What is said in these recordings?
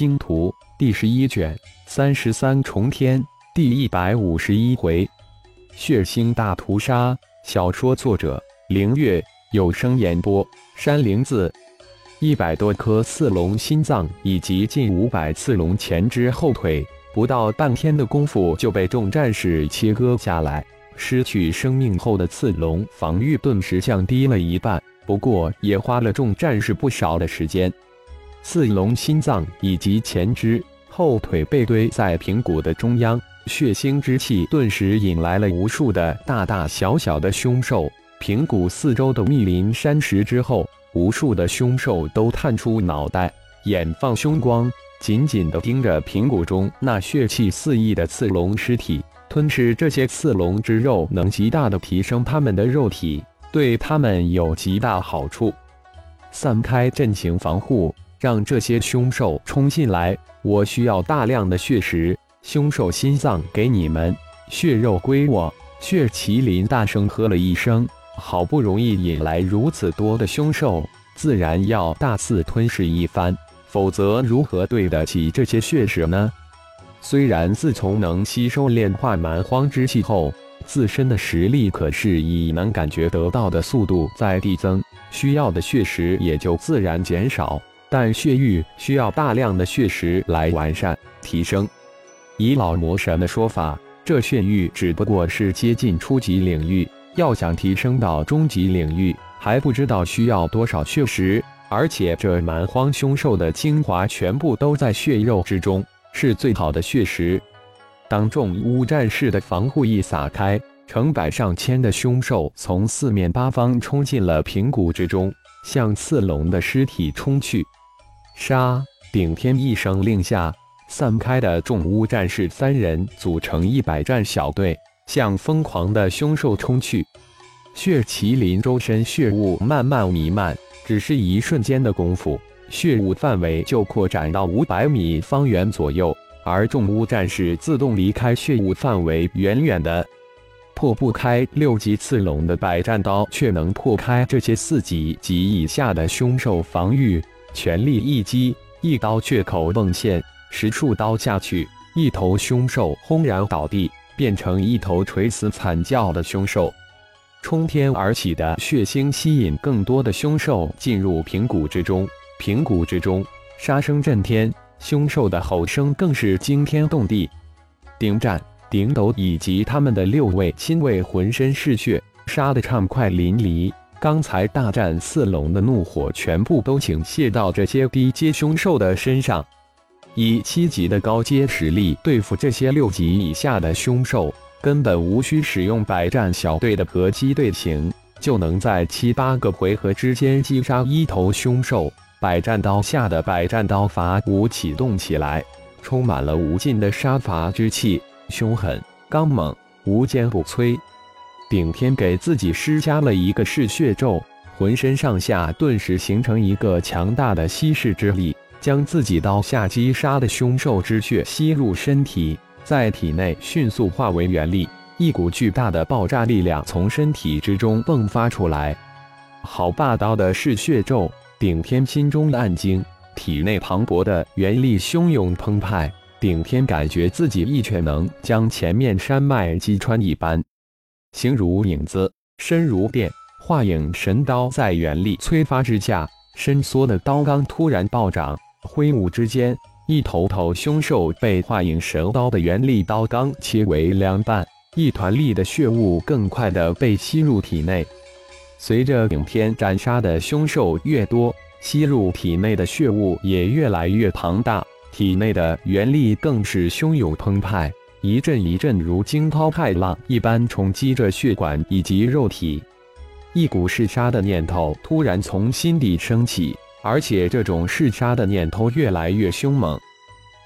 星图》第十一卷三十三重天第一百五十一回，血腥大屠杀。小说作者：凌月，有声演播：山灵子。一百多颗刺龙心脏以及近五百刺龙前肢后腿，不到半天的功夫就被众战士切割下来。失去生命后的刺龙防御顿时降低了一半，不过也花了众战士不少的时间。刺龙心脏以及前肢后腿被堆在平谷的中央，血腥之气顿时引来了无数的大大小小的凶兽。平谷四周的密林山石之后。无数的凶兽都探出脑袋，眼放凶光，紧紧地盯着平谷中那血气四溢的刺龙尸体。吞噬这些刺龙之肉，能极大地提升他们的肉体，对他们有极大好处。散开阵型防护，让这些凶兽冲进来。我需要大量的血石，凶兽心脏给你们，血肉归我。血麒麟大声喝了一声。好不容易引来如此多的凶兽，自然要大肆吞噬一番，否则如何对得起这些血石呢？虽然自从能吸收炼化蛮荒之气后，自身的实力可是以能感觉得到的速度在递增，需要的血石也就自然减少。但血域需要大量的血石来完善提升。以老魔神的说法，这血域只不过是接近初级领域。要想提升到终极领域，还不知道需要多少血石，而且这蛮荒凶兽的精华全部都在血肉之中，是最好的血石。当众巫战士的防护一撒开，成百上千的凶兽从四面八方冲进了平谷之中，向刺龙的尸体冲去。杀！顶天一声令下，散开的众巫战士三人组成一百战小队。向疯狂的凶兽冲去，血麒麟周身血雾慢慢弥漫，只是一瞬间的功夫，血雾范围就扩展到五百米方圆左右。而众巫战士自动离开血雾范围，远远的破不开六级刺龙的百战刀，却能破开这些四级及以下的凶兽防御。全力一击，一刀血口迸现，十数刀下去，一头凶兽轰然倒地。变成一头垂死惨叫的凶兽，冲天而起的血腥吸引更多的凶兽进入平谷之中。平谷之中，杀声震天，凶兽的吼声更是惊天动地。顶战、顶斗以及他们的六位亲卫浑身是血，杀得畅快淋漓。刚才大战四龙的怒火全部都倾泻到这些低阶凶兽的身上。以七级的高阶实力对付这些六级以下的凶兽，根本无需使用百战小队的合击队形，就能在七八个回合之间击杀一头凶兽。百战刀下的百战刀法舞启动起来，充满了无尽的杀伐之气，凶狠、刚猛、无坚不摧。顶天给自己施加了一个嗜血咒，浑身上下顿时形成一个强大的稀释之力。将自己刀下击杀的凶兽之血吸入身体，在体内迅速化为元力，一股巨大的爆炸力量从身体之中迸发出来。好霸道的嗜血咒！顶天心中暗惊，体内磅礴的元力汹涌澎湃，顶天感觉自己一拳能将前面山脉击穿一般。形如影子，身如电，化影神刀在元力催发之下，伸缩的刀刚突然暴涨。挥舞之间，一头头凶兽被化影神刀的元力刀刚切为两半，一团力的血雾更快地被吸入体内。随着影片斩杀的凶兽越多，吸入体内的血雾也越来越庞大，体内的元力更是汹涌澎湃，一阵一阵如惊涛骇浪一般冲击着血管以及肉体。一股嗜杀的念头突然从心底升起。而且这种嗜杀的念头越来越凶猛，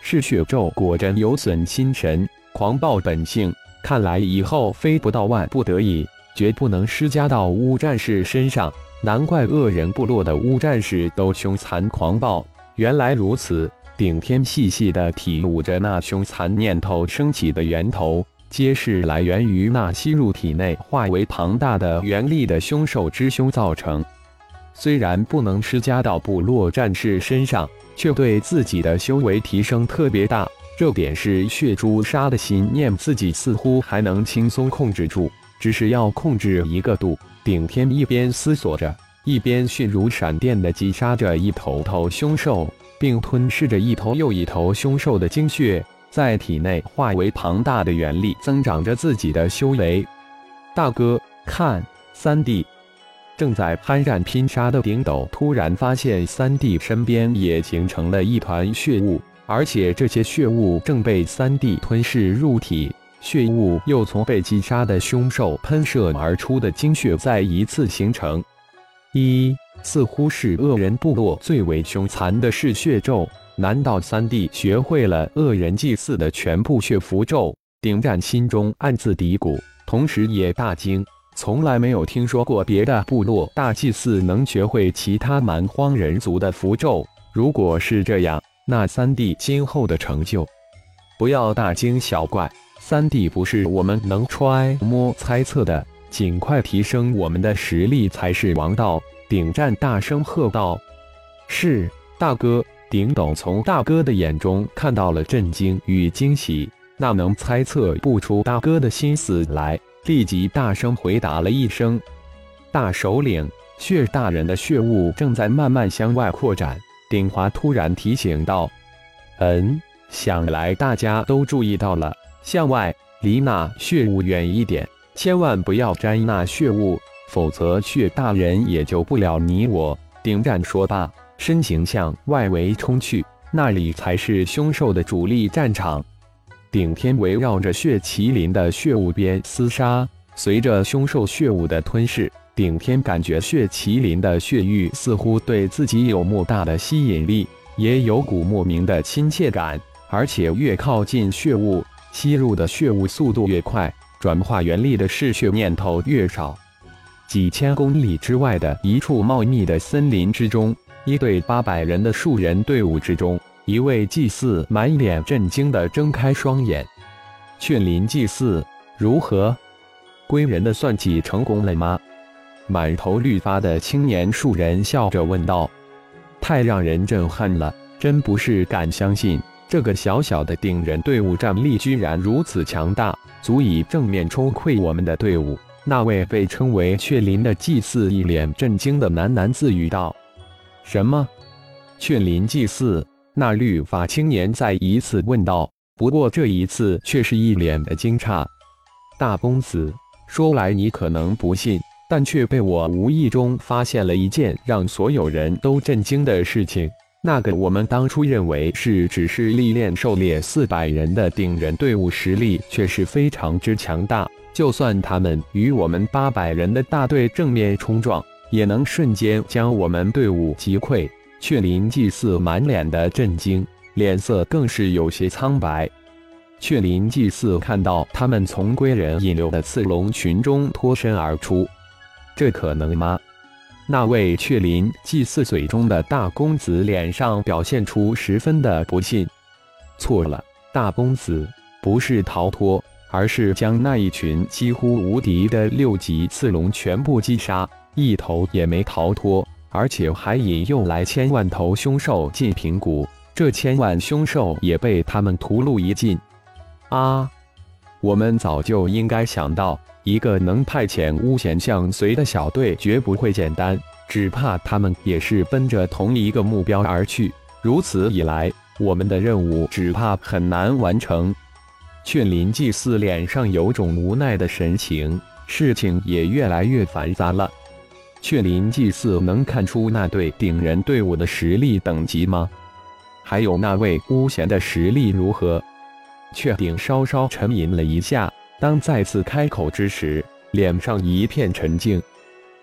嗜血咒果真有损心神，狂暴本性。看来以后非不到万不得已，绝不能施加到乌战士身上。难怪恶人部落的乌战士都凶残狂暴。原来如此，顶天细细的体悟着那凶残念头升起的源头，皆是来源于那吸入体内化为庞大的元力的凶兽之凶造成。虽然不能施加到部落战士身上，却对自己的修为提升特别大。这点是血珠杀的心念，自己似乎还能轻松控制住，只是要控制一个度。顶天一边思索着，一边迅如闪电地击杀着一头头凶兽，并吞噬着一头又一头凶兽的精血，在体内化为庞大的元力，增长着自己的修为。大哥，看，三弟！正在酣战拼杀的顶斗突然发现三弟身边也形成了一团血雾，而且这些血雾正被三弟吞噬入体，血雾又从被击杀的凶兽喷射而出的精血再一次形成。一，似乎是恶人部落最为凶残的是血咒，难道三弟学会了恶人祭祀的全部血符咒？顶战心中暗自嘀咕，同时也大惊。从来没有听说过别的部落大祭祀能学会其他蛮荒人族的符咒。如果是这样，那三弟今后的成就，不要大惊小怪。三弟不是我们能揣摩猜测的，尽快提升我们的实力才是王道。顶战大声喝道：“是大哥！”顶斗从大哥的眼中看到了震惊与惊喜，那能猜测不出大哥的心思来。立即大声回答了一声：“大首领，血大人的血雾正在慢慢向外扩展。”鼎华突然提醒道：“嗯，想来大家都注意到了，向外离那血雾远一点，千万不要沾那血雾，否则血大人也救不了你我。”顶战说罢，身形向外围冲去，那里才是凶兽的主力战场。顶天围绕着血麒麟的血雾边厮杀，随着凶兽血雾的吞噬，顶天感觉血麒麟的血域似乎对自己有莫大的吸引力，也有股莫名的亲切感。而且越靠近血雾，吸入的血雾速度越快，转化元力的嗜血念头越少。几千公里之外的一处茂密的森林之中，一队八百人的树人队伍之中。一位祭祀满脸震惊地睁开双眼，劝林祭祀如何？归人的算计成功了吗？满头绿发的青年树人笑着问道：“太让人震撼了，真不是敢相信，这个小小的顶人队伍战力居然如此强大，足以正面冲溃我们的队伍。”那位被称为雀林的祭祀一脸震惊的喃喃自语道：“什么？雀林祭祀？”那绿发青年再一次问道，不过这一次却是一脸的惊诧。大公子，说来你可能不信，但却被我无意中发现了一件让所有人都震惊的事情。那个我们当初认为是只是历练狩猎四百人的顶人队伍，实力却是非常之强大。就算他们与我们八百人的大队正面冲撞，也能瞬间将我们队伍击溃。雀林祭祀满脸的震惊，脸色更是有些苍白。雀林祭祀看到他们从归人引流的刺龙群中脱身而出，这可能吗？那位雀林祭祀嘴中的大公子脸上表现出十分的不信。错了，大公子不是逃脱，而是将那一群几乎无敌的六级刺龙全部击杀，一头也没逃脱。而且还引诱来千万头凶兽进平谷，这千万凶兽也被他们屠戮一尽。啊！我们早就应该想到，一个能派遣巫贤相随的小队绝不会简单，只怕他们也是奔着同一个目标而去。如此一来，我们的任务只怕很难完成。雀林祭祀脸上有种无奈的神情，事情也越来越繁杂了。雀林祭祀能看出那队顶人队伍的实力等级吗？还有那位巫贤的实力如何？雀顶稍稍沉吟了一下，当再次开口之时，脸上一片沉静。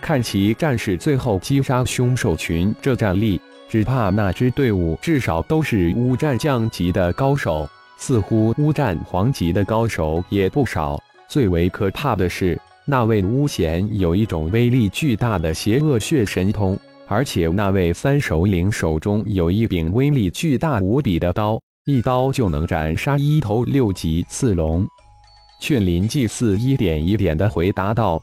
看其战士最后击杀凶兽群这战力，只怕那支队伍至少都是巫战将级的高手，似乎巫战皇级的高手也不少。最为可怕的是。那位巫贤有一种威力巨大的邪恶血神通，而且那位三首领手中有一柄威力巨大无比的刀，一刀就能斩杀一头六级刺龙。劝林祭祀一点一点地回答道：“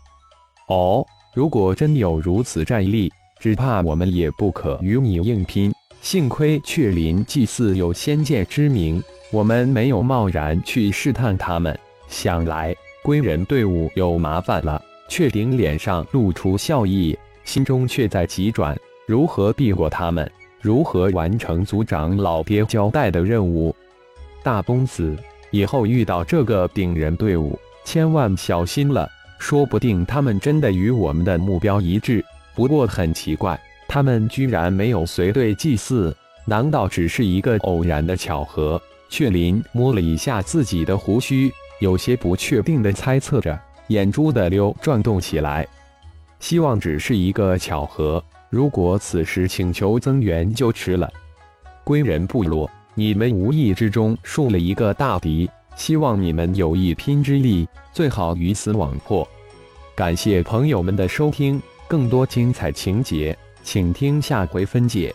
哦，如果真有如此战力，只怕我们也不可与你硬拼。幸亏雀林祭祀有先见之明，我们没有贸然去试探他们。想来归人队伍有麻烦了。雀灵脸上露出笑意，心中却在急转：如何避过他们？如何完成族长老爹交代的任务？大公子，以后遇到这个顶人队伍，千万小心了。说不定他们真的与我们的目标一致。不过很奇怪，他们居然没有随队祭祀，难道只是一个偶然的巧合？雀林摸了一下自己的胡须，有些不确定的猜测着，眼珠的溜转动起来。希望只是一个巧合。如果此时请求增援，就迟了。归人部落，你们无意之中树了一个大敌。希望你们有一拼之力，最好鱼死网破。感谢朋友们的收听，更多精彩情节，请听下回分解。